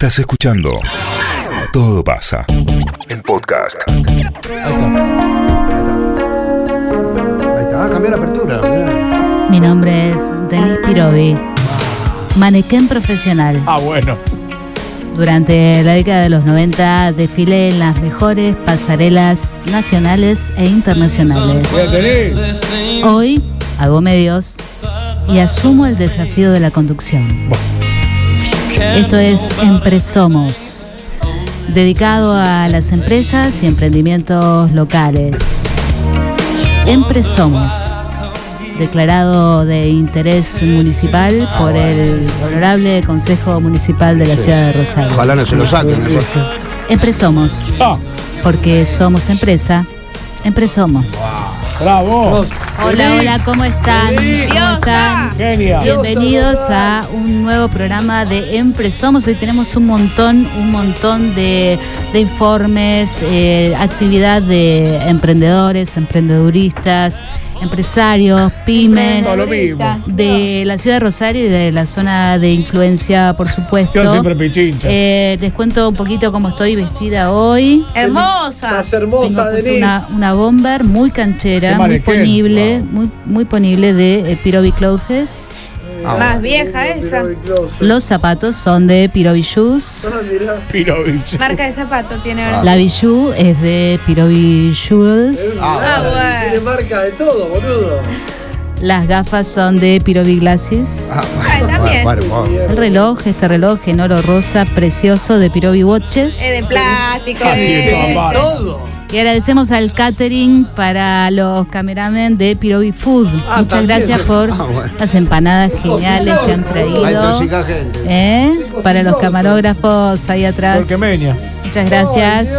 Estás escuchando Todo pasa. El podcast. Ahí está. Ahí está. Ahí está. Ah, cambió la apertura. mirá. Mi nombre es Denis Pirovi, manequén profesional. Ah, bueno. Durante la década de los 90 desfilé en las mejores pasarelas nacionales e internacionales. Hoy hago medios y asumo el desafío de la conducción. Esto es Empresomos, dedicado a las empresas y emprendimientos locales. Empresomos, declarado de interés municipal por el Honorable Consejo Municipal de la Ciudad de Rosario. Ojalá no se lo saquen. Empresomos, Ah, porque somos empresa, Empresomos. bravo. Hola, hola, ¿cómo están? ¿Cómo están? Bienvenidos a un nuevo programa de Empresomos. Hoy tenemos un montón, un montón de, de informes, eh, actividad de emprendedores, emprendeduristas, empresarios, pymes de la ciudad de Rosario y de la zona de influencia, por supuesto. Yo siempre pichincha. Eh, les cuento un poquito cómo estoy vestida hoy. Hermosa. Estás hermosa, Denise. una, una bomber muy canchera, muy ponible, muy, muy ponible de eh, Pirobi Clothes. Ah, Más vieja esa. Los zapatos son de Pirobi Shoes. Ah. Marca de zapato tiene ahora. La bijou es de Pirobi Shoes. Ah, bueno. Tiene marca de todo, boludo. Las gafas son de Pirobi Glasses. Ah, Ah, también. bueno, bueno. El reloj, este reloj en oro rosa precioso de Pirobi Watches. Es de plástico. Ah, eh. tiene todo. Y agradecemos al catering para los cameramen de Pirobi Food. Ah, Muchas también. gracias por Ah, bueno. las empanadas geniales que han traído. ¿Eh? Para los camarógrafos ahí atrás. Muchas gracias.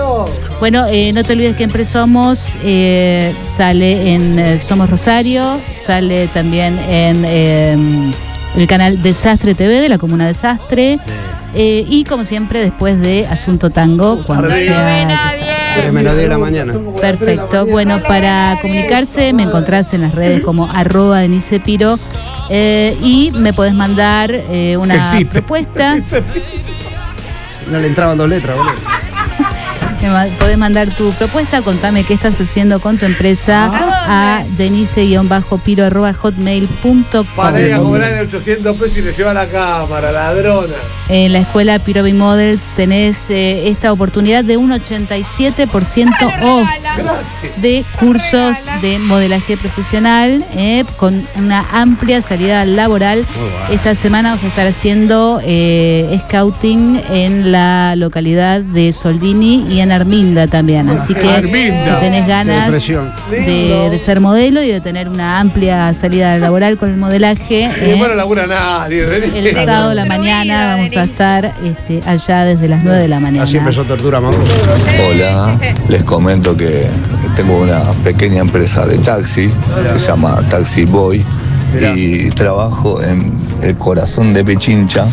Bueno, eh, no te olvides que en Presomos eh, sale en eh, Somos Rosario, sale también en eh, el canal Desastre TV de la Comuna Desastre. Eh, y como siempre, después de Asunto Tango, cuando sea. Menos 10 de la mañana. Perfecto. Bueno, para comunicarse me encontrás en las redes como arroba Denise Piro. eh, y me podés mandar eh, una Existe. propuesta. No le entraban dos letras, boludo. Me podés mandar tu propuesta, contame qué estás haciendo con tu empresa ¿A a denise-piro.hotmail.com Para ir a cobrar 800 pesos y le lleva la cámara, ladrona. En la escuela Pirobi Models tenés eh, esta oportunidad de un 87% off de cursos de modelaje profesional eh, con una amplia salida laboral. Esta semana vamos a estar haciendo eh, scouting en la localidad de Soldini y en Arminda también. Así que Arminda. si tenés ganas de, de ser modelo y de tener una amplia salida laboral con el modelaje. Eh, después no labura nadie. el sábado a la mañana vamos a estar este, allá desde las 9 de la mañana. Así empezó Tortura Mango. Hola, les comento que tengo una pequeña empresa de taxi que se llama Taxi Boy Mirá. y trabajo en el corazón de Pichincha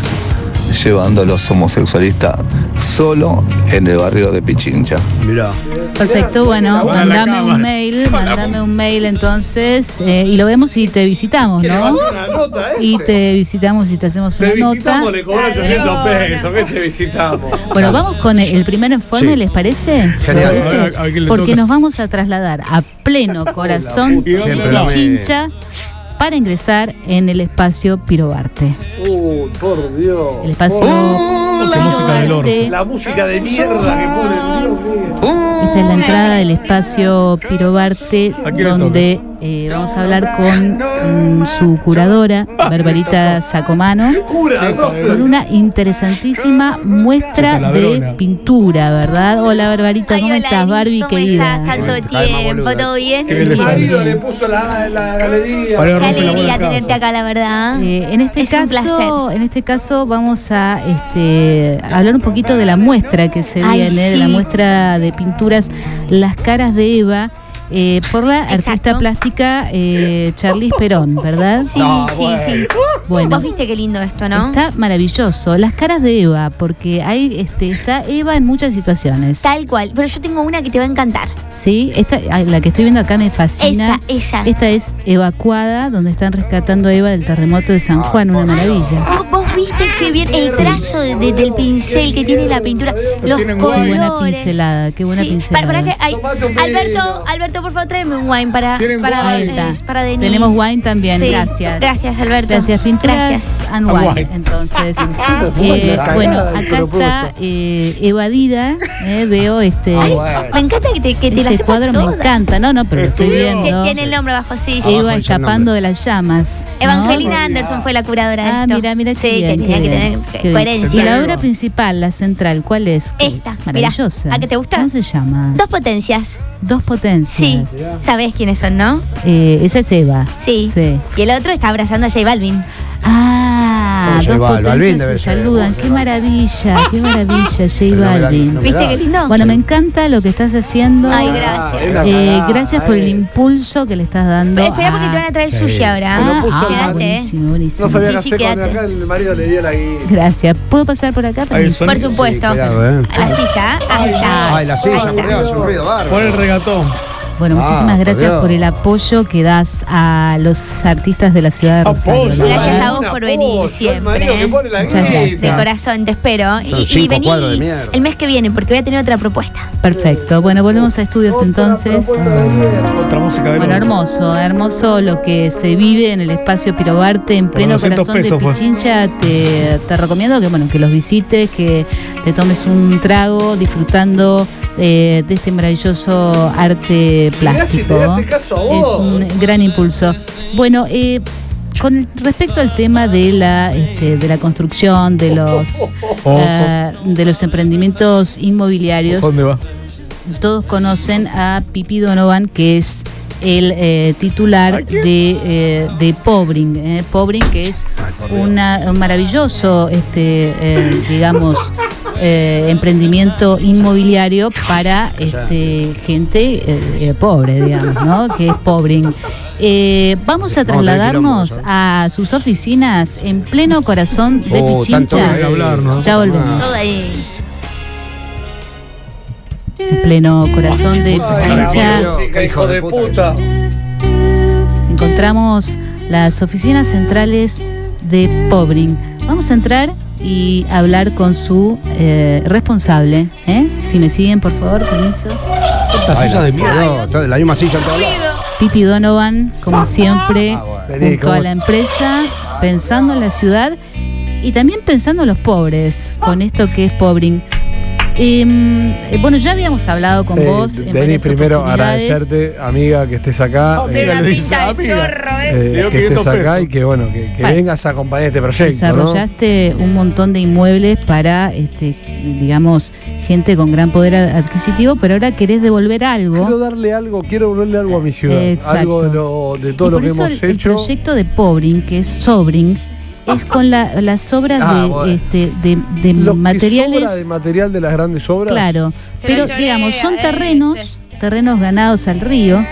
llevando a los homosexualistas solo en el barrio de Pichincha. Mirá. Perfecto, bueno, mandame un mail, mandame un mail entonces eh, y lo vemos y te visitamos, ¿Qué le va a ¿no? hacer una nota, eh? Y te visitamos y te hacemos una nota. visitamos, le cobran 800 Ladrona. pesos. ¿Qué te visitamos? Bueno, vamos con el, primer informe, Sí. ¿les parece? Porque nos vamos a trasladar a pleno corazón ¿Y dónde Siempre de la va? me- Chincha para ingresar en el espacio Pirobarte. Uy, por Dios. El espacio Qué música del orto. La música de mierda que ponen, Dios mío. Esta es la entrada del espacio Pirobarte, ¿A quién le donde eh, vamos a hablar con mm, su curadora, Barbarita Sacomano, con una interesantísima muestra de pintura, ¿verdad? Hola Barbarita, Ay, ¿cómo hola, estás, Barbie ¿Cómo querida? estás? Tanto tiempo. ¿todo bien? Mi le marido le puso la, la galería. Qué alegría tenerte acá, la verdad. Eh, en este Es un caso, placer. en este caso vamos a este, hablar un poquito de la muestra que se Ay, viene, de la sí. muestra de pinturas Las caras de Eva. Eh, por la artista Exacto. plástica eh, Charlize Perón, ¿verdad? Sí, sí, sí. Bueno, Vos viste qué lindo esto, ¿no? está maravilloso. Las caras de Eva, porque hay, este, está Eva en muchas situaciones. Tal cual. Pero yo tengo una que te va a encantar. Sí, esta, la que estoy viendo acá me fascina. Esa, esa. Esta es evacuada, donde están rescatando a Eva del terremoto de San Juan, una maravilla. ¿Vos, vos vos viste qué bien el trazo de- de- del pincel que tiene la pintura, los tienen Qué buena colores. pincelada, qué buena Sí, pincelada. para- para que- ay, Alberto. Alberto, por favor, tráeme un wine para, para, eh, para Denise. Tenemos wine también, Sí. gracias. Gracias, Alberto. Gracias, pinturas Gracias. and And wine. wine. Entonces, Buena eh, cagada bueno, acá está eh, evadida. eh, veo este, Ah. Me encanta que te, que te este cuadro, me encanta. No, no, pero lo estoy viendo. Tiene el nombre abajo, sí. sí. Eva escapando de las llamas. ¿no? Evangelina Anderson fue la curadora de Ah, esto. mira, mira qué Bien, tenía que bien, tener coherencia. Y la obra principal, la central, ¿cuál es? Esta, mirá. Maravillosa. ¿A qué te gusta? ¿Cómo se llama? Dos potencias. Dos potencias. Sí. ¿Sabés quiénes son, no? Eh, esa es Eva. Sí. Sí. Y el otro está abrazando a J Balvin. Ah, J dos Balvin, potencias se saludan. Qué maravilla, qué maravilla, J Pero Balvin. ¿Viste qué lindo? Bueno, me encanta lo que estás haciendo. Ay, Ah, gracias. la Eh, gracias por eh. el impulso que le estás dando. Espera porque te van a traer Sí. sushi ahora. Ah, ah. Quédate, eh. buenísimo, buenísimo. No sabía Sí, qué sí, hacer quédate. acá, el marido le dio la guía. Gracias. ¿Puedo pasar por acá? Por supuesto. cuidado, eh. A la silla. Ahí está. Ay, la silla, cuidado, hace un ruido bárbaro. Pon el regatón. Bueno, Ah, muchísimas gracias por el apoyo que das a los artistas de la ciudad de Rosario. Apoyo. ¿no? Gracias a vos por apoyo, venir el siempre. ¿eh? De corazón, te espero. Y, y vení el mes que viene, porque voy a tener otra propuesta. Perfecto. Bueno, volvemos a estudios entonces. Otra música de Bueno, hermoso, hermoso lo que se vive en el espacio Pirobarte en pleno 200 corazón de pesos. Pichincha. Te, te recomiendo que bueno que los visites, que te tomes un trago disfrutando eh, de este maravilloso arte Mirá si te plástico. hace caso a Es un gran impulso. Bueno, eh, con respecto al tema de la este, de la construcción de los eh, de los emprendimientos inmobiliarios, ¿Dónde va? todos conocen a Pipi Donovan, que es el eh, titular de, eh, de Pobring. eh. Pobring, que es una, un maravilloso, este, eh, digamos, eh, emprendimiento inmobiliario para este, gente eh, eh, pobre, digamos, ¿no? Que es Pobring. Eh, vamos a trasladarnos a sus oficinas en pleno corazón de Oh, tanto Pichincha. que hablar, ¿no? Ya volvemos. Todo ahí. En pleno corazón de Pichincha. Hijo de puta. encontramos las oficinas centrales de Pobring. Vamos a entrar y hablar con su eh, responsable. ¿eh? Si me siguen, por favor, permiso. Esta Ay, silla de mierda. No, la misma silla en todos lados. Pipi Donovan, como siempre, Ah, bueno. Vení, junto a la empresa, pensando en la ciudad y también pensando en los pobres, con esto que es Pobring. Em, eh, bueno, ya habíamos hablado con Sí, vos. en Denis, primero agradecerte, amiga, que estés acá. Amiga, eh, una de amiga. chorro, ¿eh? eh, Le dio que estés 500 acá pesos. y que bueno, que, que Vale. vengas a acompañar este proyecto. ¿no? Desarrollaste un montón de inmuebles para, este, digamos, gente con gran poder adquisitivo, pero ahora querés devolver Quiero algo. darle algo, quiero volverle algo a mi ciudad. Exacto. Algo de, lo, de Y todo lo por que eso hemos el, el hecho. proyecto de Pobring, que es Sobring, es con la- las obras Ah, de, bueno. este, de, de Lo que materiales. sobra de material de las grandes obras. Claro, Se pero digamos, son llorea, terrenos, terrenos ganados al río,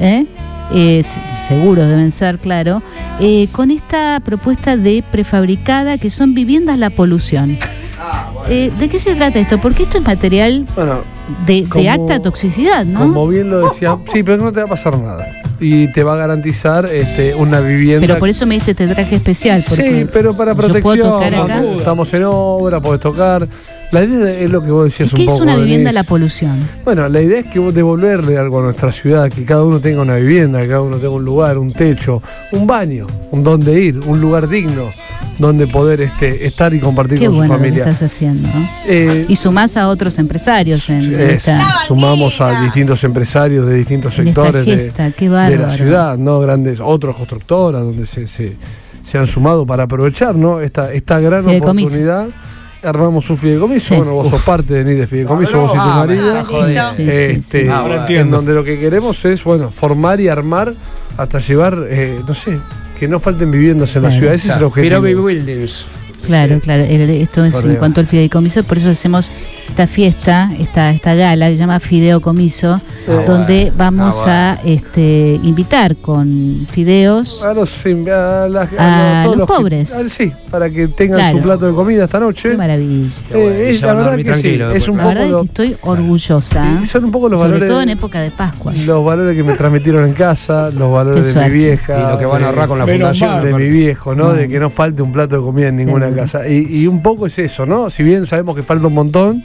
¿eh? Eh, seguros deben ser, claro, eh, con esta propuesta de prefabricada que son viviendas la polución. Eh, ¿De qué se trata esto? Porque esto es material Bueno, de, de Como- acta toxicidad, ¿no? como bien lo decía, sí, pero no te va a pasar nada. Y te va a garantizar este, una vivienda. Pero por eso me diste este traje especial. Sí, pero para protección. Estamos en obra, podés tocar. La idea es lo que vos ¿Y decías qué un poco. es una vivienda Denise. la polución? Bueno, la idea es que vos devolverle algo a nuestra ciudad, que cada uno tenga una vivienda, que cada uno tenga un lugar, un techo, un baño, un donde ir, un lugar digno, donde poder este, estar y compartir Qué con bueno su lo que familia. estás haciendo. ¿no? Eh, Y sumás a otros empresarios en, en es, esta, sumamos a distintos empresarios de distintos en sectores de. Qué la ciudad, ¿no? Grandes, otros constructoras donde se, se, se han sumado para aprovechar, ¿no? Esta, esta gran oportunidad. Armamos un fideicomiso, Sí. bueno, vos sos parte de NIDE Fideicomiso, vos y tu marido. este, Ahora en donde lo que queremos es, bueno, formar y armar hasta llevar, eh, no sé, que no falten viviendas en la Claro. ciudad. Ese es el objetivo. Pirobi Buildings. Claro, claro. esto es en cuanto al fideicomiso, por eso hacemos esta fiesta, esta, esta gala, que se llama Fideicomiso, donde vamos Ah, a este, invitar con fideos. A los, a las- A todos los pobres. ah, sí, para que tengan Claro. su plato de comida esta noche. Qué maravilla. Eh, es, la verdad que sí, es un La poco verdad es que estoy orgullosa. y son un poco los Sobre valores todo en época de Pascua. los valores que me transmitieron en casa, los valores de mi vieja, Y lo que van a ahorrar con la fundación. mal. de mi viejo, ¿no? De que no falte un plato de comida en ninguna Casa. Y, y un poco es eso, ¿no? Si bien sabemos que falta un montón,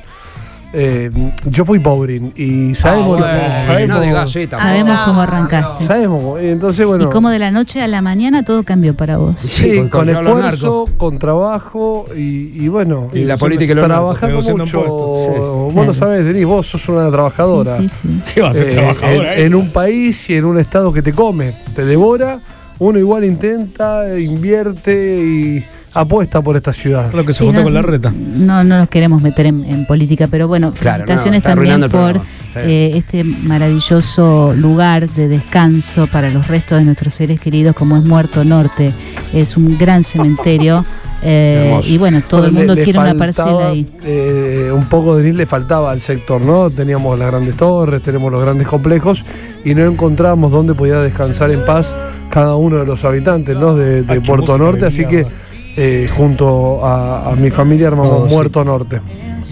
eh, yo fui pobre y sabemos, Ah, bueno, sabemos, no digas sí. Sabemos cómo arrancaste. sabemos cómo- y entonces bueno, Y cómo de la noche a la mañana todo cambió para vos. sí, con- esfuerzo, con trabajo y, y bueno, Y la política narcos, trabajando mucho. impuestos, Vos Claro. lo sabés, Denis, vos sos una trabajadora. Sí, sí, sí. ¿Qué va a ser Eh, trabajadora? en, en un país y en un estado que te come, te devora, uno igual intenta, invierte y apuesta por esta ciudad. Lo que se Sí, votó no, con la reta. No, no nos queremos meter en, en política, pero bueno, Claro, felicitaciones no, también por. Sí. eh, este maravilloso lugar de descanso para los restos de nuestros seres queridos, como es Muerto Norte. Es un gran cementerio. eh, y bueno, todo el mundo le- le quiere una parcela ahí. eh, un poco de Denis le faltaba al sector, ¿no? Teníamos las grandes torres, tenemos los grandes complejos y no encontrábamos dónde podía descansar en paz cada uno de los habitantes, ¿no? De, qué Puerto Norte, así que mierda. Eh, junto a, a mi familia armamos sí. Muerto Norte.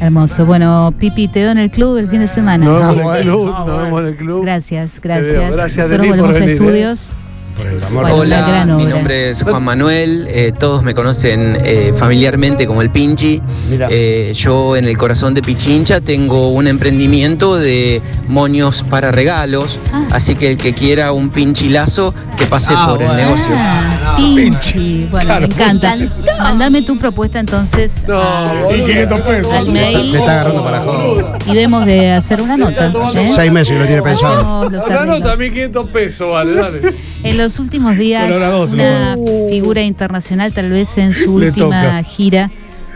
Hermoso. Bueno, Pipi, te veo en el club el fin de semana. Nos vemos en el club, ah, nos bueno. vemos en el club. Gracias, gracias. Gracias, Nosotros volvemos a venir, ¿eh? estudios. Por el amor Bueno, Hola, mi nombre es Juan Manuel, eh, todos me conocen eh, familiarmente como el Pinchi. Eh, yo en el corazón de Pichincha tengo un emprendimiento de moños para regalos, Ah. así que el que quiera un pinchilazo, que pase Ah, por bueno. el negocio. Ah, Pinchi. Bueno, Claro. me encanta. Mándame tu propuesta entonces No, a- Y 500 pesos. al mail Te está agarrando para joder. y vemos de hacer una nota. ¿eh? Seis meses que lo tiene pensado. Una nota, 1500 pesos, vale, dale. En los últimos días, dos, una figura internacional, tal vez en su Le última toca. gira,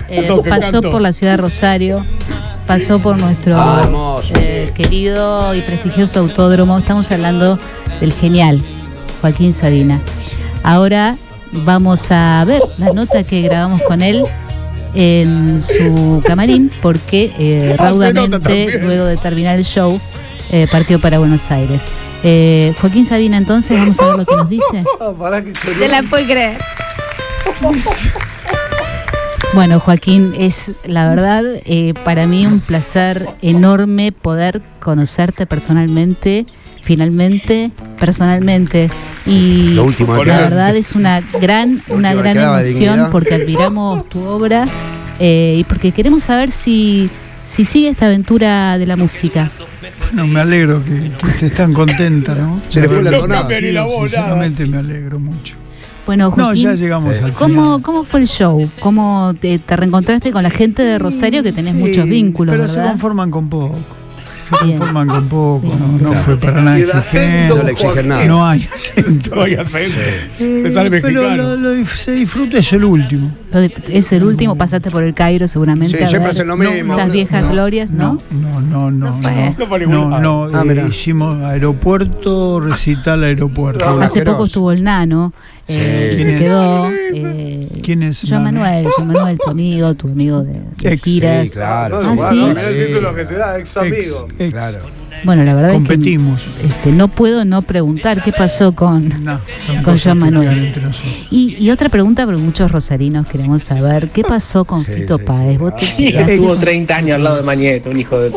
eh, toca, pasó canto. por la ciudad de Rosario, pasó por nuestro Ah, hermoso. eh, querido y prestigioso autódromo. Estamos hablando del genial Joaquín Sabina. Ahora vamos a ver la nota que grabamos con él en su camarín porque eh, Ah, raudamente luego de terminar el show eh, partió para Buenos Aires. Eh, Joaquín Sabina entonces vamos a ver lo que nos dice. Te la puedo creer. Bueno, Joaquín, es la verdad eh, para mí un placer enorme poder conocerte personalmente, finalmente, personalmente. Y Lo último que la queda. verdad es una gran, una gran emoción porque admiramos tu obra eh, y porque queremos saber si, si sigue esta aventura de la música. Bueno, me alegro que, que estés tan contenta, ¿no? Se le fue la No tonada. la nada. Sinceramente me alegro mucho. Bueno, No, Joaquín, ya llegamos al ¿cómo, final. ¿cómo fue el show? ¿Cómo te, te reencontraste con la gente de Rosario que tenés Sí, muchos vínculos, Pero se conforman con poco. Se conforman con poco, no, no fue para nada exigente. No le exigen nada. No hay acento. No hay acento. Eh, sale pero lo, lo se disfruta es el último. Es el último, pasaste por el Cairo seguramente. Sí, siempre hacen lo mismo. Esas viejas glorias, ¿no? No, no, no. No. No No, no, Ah, eh, hicimos aeropuerto, recital aeropuerto. Ah, Hace poco estuvo el nano eh, y se ¿Quién es? quedó. eh, ¿Quién es Joan Nano? Manuel, Joan Manuel, tu amigo, tu amigo de, de Ex, giras. Sí, claro. Ah, Bueno, sí. mirá el título que te da, ex Ex, amigo. ex. Claro. Bueno, la verdad Competimos. es que este, no puedo no preguntar qué pasó con. No, Con Joan Manuel. Y, y otra pregunta, porque muchos rosarinos queremos saber, ¿qué pasó con Sí, Fito sí, Páez? ¿Vos te Estuvo con- 30 años al lado de Mañeto, un hijo de.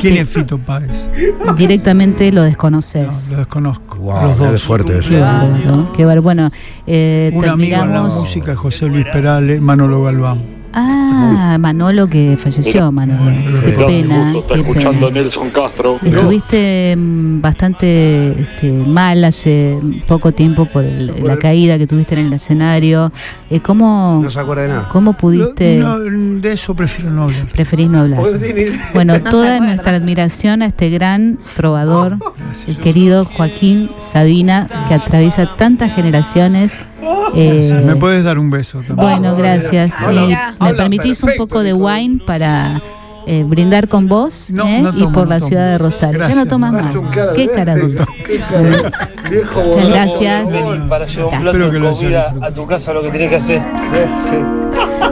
¿Quién es Fito Páez? directamente lo No, desconoces? lo desconozco. Wow, los es dos. fuerte eso. Qué bárbaro, qué. Bueno, eh, Un amigo en la música, José Luis Perales, Manolo Galván. Ah, Manolo que falleció, Manolo. Qué pena. qué pena. Nelson Castro. Estuviste mm, bastante este, mal hace poco tiempo por el- la caída que tuviste en el escenario. Eh, ¿cómo, No se acuerda de nada. ¿Cómo pudiste? No, de eso prefiero no hablar. Preferís no hablar. Bueno, toda nuestra admiración a este gran trovador, el querido Joaquín Sabina, que atraviesa tantas generaciones. Eh, ¿Me puedes dar un beso también? bueno, gracias. Eh, ¿Me permitís un poco de wine para eh, brindar con vos No, eh, no y tomo, por no la tomo. ciudad de Rosario? ya Gracias, no tomas más. Cara Qué cara dura. Muchas gracias. Para llevar un plato Espero que de comida a tu casa, lo que tenés que hacer.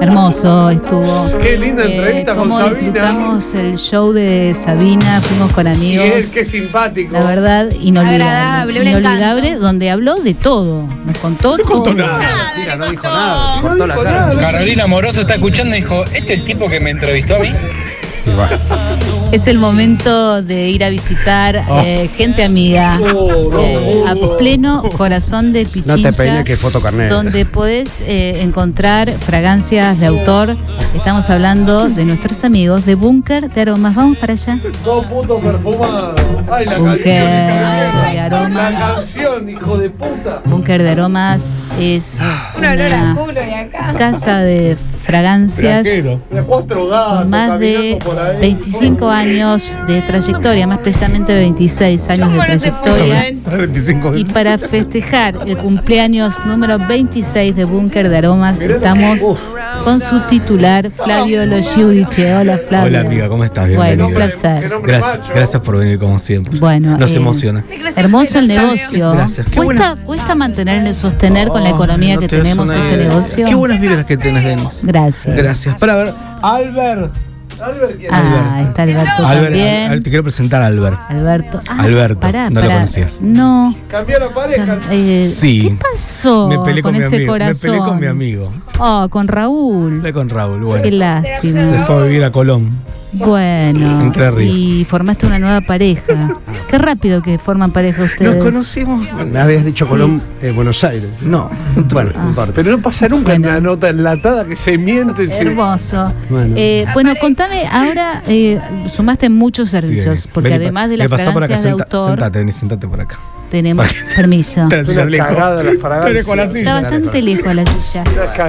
Hermoso estuvo. Qué linda Eh, entrevista con cómo Sabina. disfrutamos el show de Sabina, fuimos con Y amigos. él, qué simpático. La verdad, inolvidable. Agradable, un inolvidable, donde habló de todo. Nos contó todo. No dijo nada. te No cortó la dijo cara. nada. Carolina Moroso está escuchando y dijo, ¿este es el tipo que me entrevistó a mí? Sí, va. Es el momento de ir a visitar Oh. eh, gente amiga eh, a pleno corazón de Pichincha. No te peines que foto carnet. Donde podés eh, encontrar fragancias de autor. Estamos hablando de nuestros amigos de Búnker de Aromas. Vamos para allá. Dos putos perfumados. Ay, la canción. de Aromas. La canción, hijo de puta. Búnker de Aromas es Un olor a una culo y acá. casa de fragancias gatos más de caminando por ahí. 25 años de trayectoria, más precisamente 26 años de ¿Cómo no se trayectoria. 25 Y para festejar el cumpleaños número 26 de Búnker de Aromas, estamos con su titular, Flavio Lo Giudice. Hola, Flavio. Hola amiga, ¿cómo estás? Bueno, un Bienvenida. Placer. Gracias, gracias por venir como siempre. Bueno, Nos eh, emociona. Hermoso el negocio. Gracias. Cuesta, cuesta mantener, sostener con la economía Oh, que no te das tenemos este negocio. Qué buenas vibras que tenés, Denis. Gracias. Gracias. Para ver, Albert. Albert, ¿quién Ah, está Alberto Albert, también. Al- te quiero presentar a Albert. Alberto. Ah, Alberto, pará, no lo conocías. No. Cambió la pareja. Eh, Sí. ¿Qué pasó Me peleé con, mi ese amigo. corazón? Me peleé con mi amigo. Oh, con Raúl. Hablé con Raúl, bueno. Qué lástima. Se fue a vivir a Colón. Bueno. Entre Ríos. Y formaste una nueva pareja. Qué rápido que forman pareja ustedes. Nos conocimos. Me habías dicho Colón, eh, Buenos Aires. No. Bueno, no importa. Pero no pasa nunca Bueno. en una nota enlatada que se miente. se- Hermoso. Bueno. Eh, bueno, contame, ahora eh, sumaste muchos servicios, porque Vení, además de vení, las pasá por acá, fragancias de senta- autor, Sentate, Denis, sentate por acá. Tenemos Para permiso. Está Está silla. bastante lejos la silla.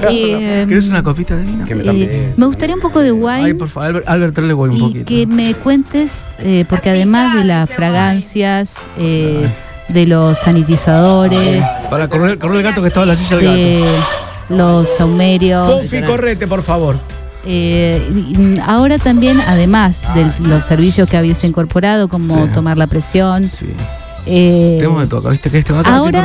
Eh, ¿Querés una copita de vino? Que me eh, me gustaría un poco de wine. Ay, por favor, Albert, Albert un y poquito. que me cuentes, eh, porque además de las fragancias, eh, de los sanitizadores, Para correr, correr el gato que estaba en la silla del gato. de los saumerios, Fofi, correte, por favor. eh, ahora también, además de los servicios que habías incorporado, como Sí. tomar la presión, Sí. Eh, Tenemos de todo ¿viste? Que este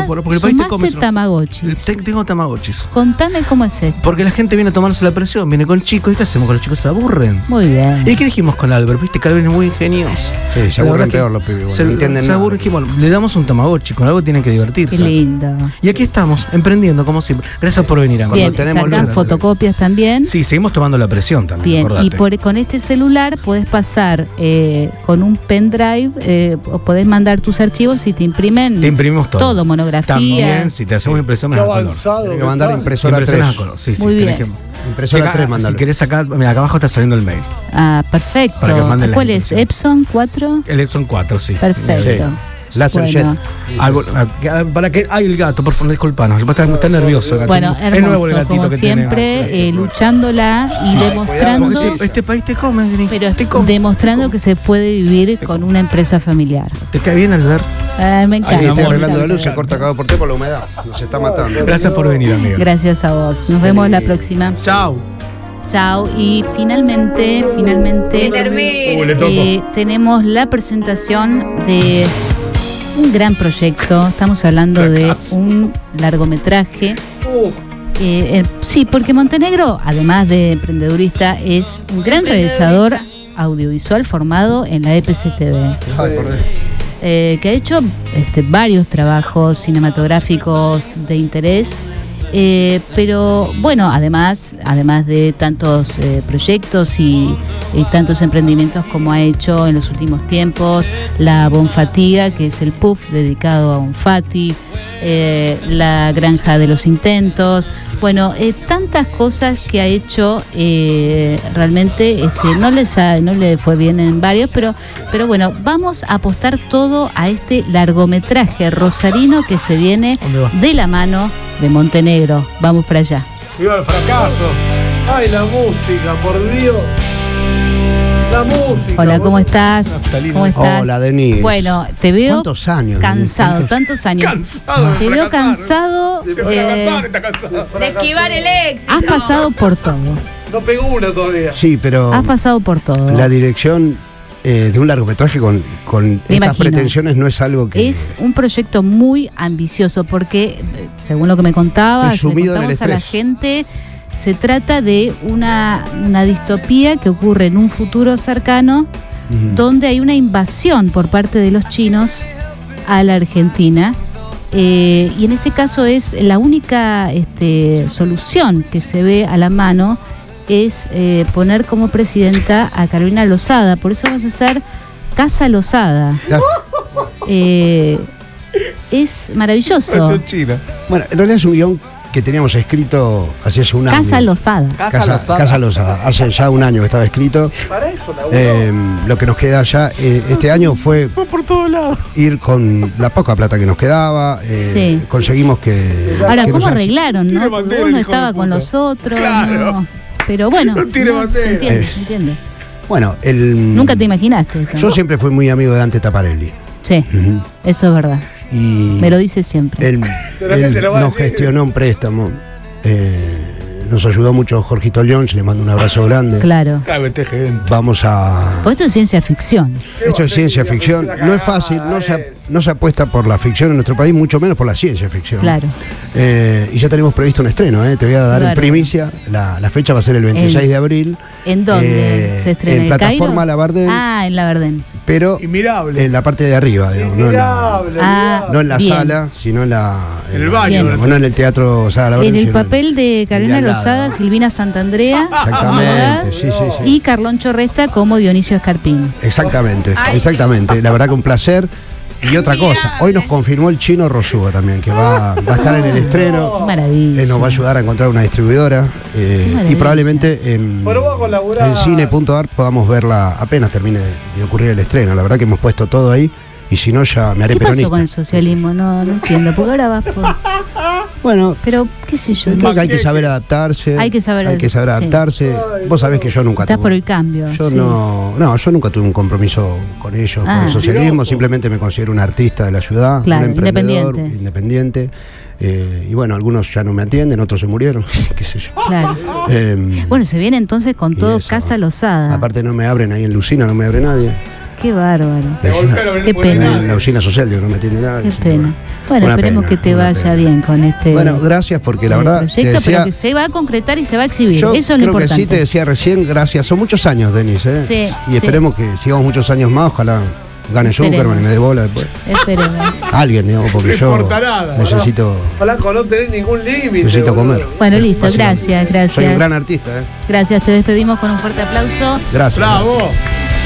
porque el país te come. sumaste tamagotchis. Te- Tengo tamagotchis. Contame cómo es esto. Porque la gente viene a tomarse la presión, viene con chicos. ¿Y qué hacemos con los chicos? Se aburren. Muy bien. ¿Y qué dijimos con Albert? Viste que Albert es muy ingenioso. Sí, se aburren peor los pibes. bueno, Se, no entienden se nada. aburren, dijimos, le damos un tamagotchi, con algo tienen que Qué divertirse. lindo. Y aquí estamos, emprendiendo como siempre. Gracias por venir, amigo. Bien, tenemos sacan luz. fotocopias también. Sí, seguimos tomando la presión también. Bien, acordate. y por, con este celular podés pasar eh, con un pendrive, eh, o podés mandar tus archivos y te imprimen Te imprimimos todo. todo, monografías. También, si te hacemos impresiones a color. que mandar impresora Impresiones 3. a color. Sí, sí, Muy bien. que. Impresora Llega- 3, si querés sacar, mira, acá abajo está saliendo el mail. Ah, perfecto. Para que manden ¿Cuál es? ¿Epson 4? El Epson 4, sí. Perfecto. Láser Bueno. jet. Algo- ah, para que. Ay, el gato, por favor, disculpanos. Está, está nervioso el gato. Bueno, es nuevo el gatito como que siempre, eh, luchándola y Sí. demostrando, este, este país te come, Denise. pero te come. demostrando que se puede vivir con una empresa familiar. ¿Te cae bien, Albert? Ah, me Ahí encanta. está arreglando la luz, se corta cada por té por la humedad. Nos está matando. Gracias por venir, amigo. Gracias a vos. Nos vemos la próxima. Chao. Chao. Y finalmente, finalmente, eh, tenemos la presentación de un gran proyecto. Estamos hablando de un largometraje. Eh, eh, sí, porque Montenegro, además de emprendedurista, es un gran realizador audiovisual formado en la EPCTV. Eh, que ha hecho este, varios trabajos cinematográficos de interés. Eh, pero bueno, además, además de tantos eh, proyectos y, tantos emprendimientos como ha hecho en los últimos tiempos, la Bonfatiga, que es el puff dedicado a Bonfati, eh, la Granja de los Intentos, bueno, eh, tantas cosas que ha hecho eh, realmente este, no les ha- no le fue bien en varios, pero, pero bueno, vamos a apostar todo a este largometraje rosarino que se viene de la mano de Montenegro. Vamos para allá. Viva el fracaso. Ay, la música, por Dios. La música. Hola, ¿cómo estás? Naftalina. ¿Cómo estás? Hola, Denis. Bueno, te veo ¿Cuántos años? cansado, tantos años. Cansado Te veo fracasar. cansado. De eh, fracasar, está cansado. De esquivar el éxito. has pasado por todo. No pegó una todavía. Sí, pero Has pasado por todo. la dirección eh, de un largometraje con, estas imagino. pretensiones no es algo que. Es un proyecto muy ambicioso porque, eh, según lo que me contabas, le a la gente, se trata de una, una distopía que ocurre en un futuro cercano donde hay una invasión por parte de los chinos a la Argentina. Eh, y en este caso es la única este, solución que se ve a la mano es eh, poner como presidenta a Carolina Lozada. Por eso vamos a hacer Casa Lozada. Eh, es maravilloso. Bueno, en realidad es un guion que teníamos escrito hace un año. Casa Lozada. Casa, Casa Lozada. Hace ya un año que estaba escrito. Eh, lo que nos queda ya eh, este año fue ir con la poca plata que nos quedaba. eh, Sí. Conseguimos que. Ahora, que ¿cómo arreglaron? ¿no? Uno estaba con los otros. no. Pero bueno, no, se entiende, Eh. se entiende. Bueno, el. Nunca te imaginaste esto. Yo siempre fui muy amigo de Dante Taparelli. Sí, eso es verdad. Y Me lo dice siempre. él, Pero él ¿qué te lo va a nos gestionó un préstamo. eh, nos ayudó mucho Jorgito León, le mando un abrazo grande. Claro. Vamos a. Porque esto es ciencia ficción. Esto es ciencia ficción. No es fácil, no se, no se apuesta por la ficción en nuestro país, mucho menos por la ciencia ficción. Claro. Eh, y ya tenemos previsto un estreno, ¿eh? te voy a dar en primicia. La, la fecha va a ser el 26 El- de abril, ¿En dónde Eh, se estrena? en ¿El plataforma Cairo? La Bardén. Ah, en La Bardén. pero Inmirable. en la parte de arriba, digamos, no en la, Inmirable, Ah, no en la sala, sino en la. En el baño. Digamos, no en el teatro Sala La En Bardén, el en- papel de Carolina. Lozada, Silvina Santandrea, Exactamente, sí, sí, sí. y Carlón Chorresta como Dionisio Escarpín. Exactamente, exactamente. La verdad que un placer. Y otra cosa, hoy nos confirmó el chino Rosúa también, que va, va a estar en el estreno. Maravilla. Él nos va a ayudar a encontrar una distribuidora eh, y probablemente en, en cine.ar podamos verla apenas termine de ocurrir el estreno. La verdad que hemos puesto todo ahí y si no ya me haré ¿Qué pasó peronista. con el socialismo? No, no entiendo. Porque ahora vas por. Bueno, Pero, qué sé yo. creo que hay que saber adaptarse. Hay que saber hay que saber sí. adaptarse. Vos sabés que yo nunca Estás tuve- por el cambio. Yo sí. no, no, yo nunca tuve un compromiso con ellos, Ah. con el socialismo, simplemente me considero un artista de la ciudad, Claro, un emprendedor, independiente. independiente. eh, y bueno, algunos ya no me atienden, otros se murieron, qué sé yo. Claro. Eh, Bueno, se viene entonces con todo eso. Casa Lozada. aparte no me abren ahí en Lucina, no me abre nadie. Qué bárbaro. Qué Qué pena. En la usina social, digo, no me atiende nadie. Qué que pena. Bueno, Una esperemos pena, que te vaya pena. bien con este Bueno, gracias porque la eh, verdad te proyecto, decía, pero que se va a concretar y se va a exhibir. yo Eso es lo creo que importante. sí te decía recién, gracias. Son muchos años, Denis, ¿eh? Sí, y sí. esperemos que sigamos muchos años más, ojalá gane. Zuckerman y me dé bola después. Esperemos. Alguien, digamos, porque No yo importa nada. necesito, Flaco, no tenés ningún límite. necesito boludo. comer. Bueno, listo, gracias, gracias. Soy un gran artista, ¿eh? Gracias, te despedimos con un fuerte aplauso. Gracias. Bravo.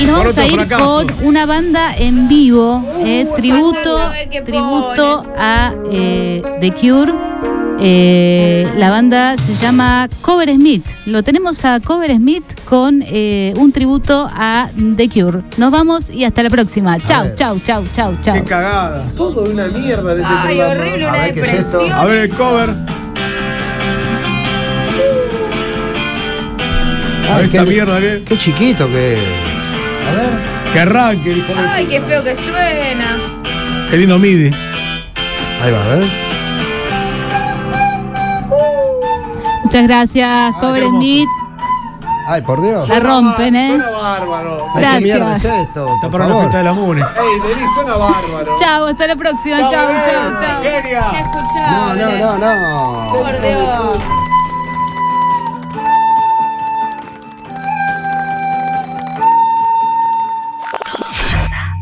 Y nos vamos a ir fracaso. con una banda en vivo, eh, tributo, a qué tributo a eh, The Cure. Eh, la banda se llama Cover Smith. Lo tenemos a Cover Smith con eh, un tributo a The Cure. Nos vamos y hasta la próxima. Chau, chau, chau, chau, chau. Qué cagada. Todo una mierda de este Ay, programa. horrible, A una ver, ¿qué es depresión. A ver cover. A ver esta qué- mierda que. Qué chiquito que es. A ver. Que arranque, hijo de- Ay, qué feo que suena. Qué lindo MIDI. Ahí va, a ver. Muchas gracias, Cover hermoso. Smith. Ay, por Dios. La rompen, ¿eh? Suena bárbaro. Ay, ¿Qué mierda es Gracias. esto? Está Por para la favor. fiesta de la MUNE. Ey, Denis, suena bárbaro. Chau, hasta la próxima. Chau, chau, chau. Ya No, no, no, no. Por Dios.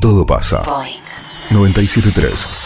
Todo pasa. 973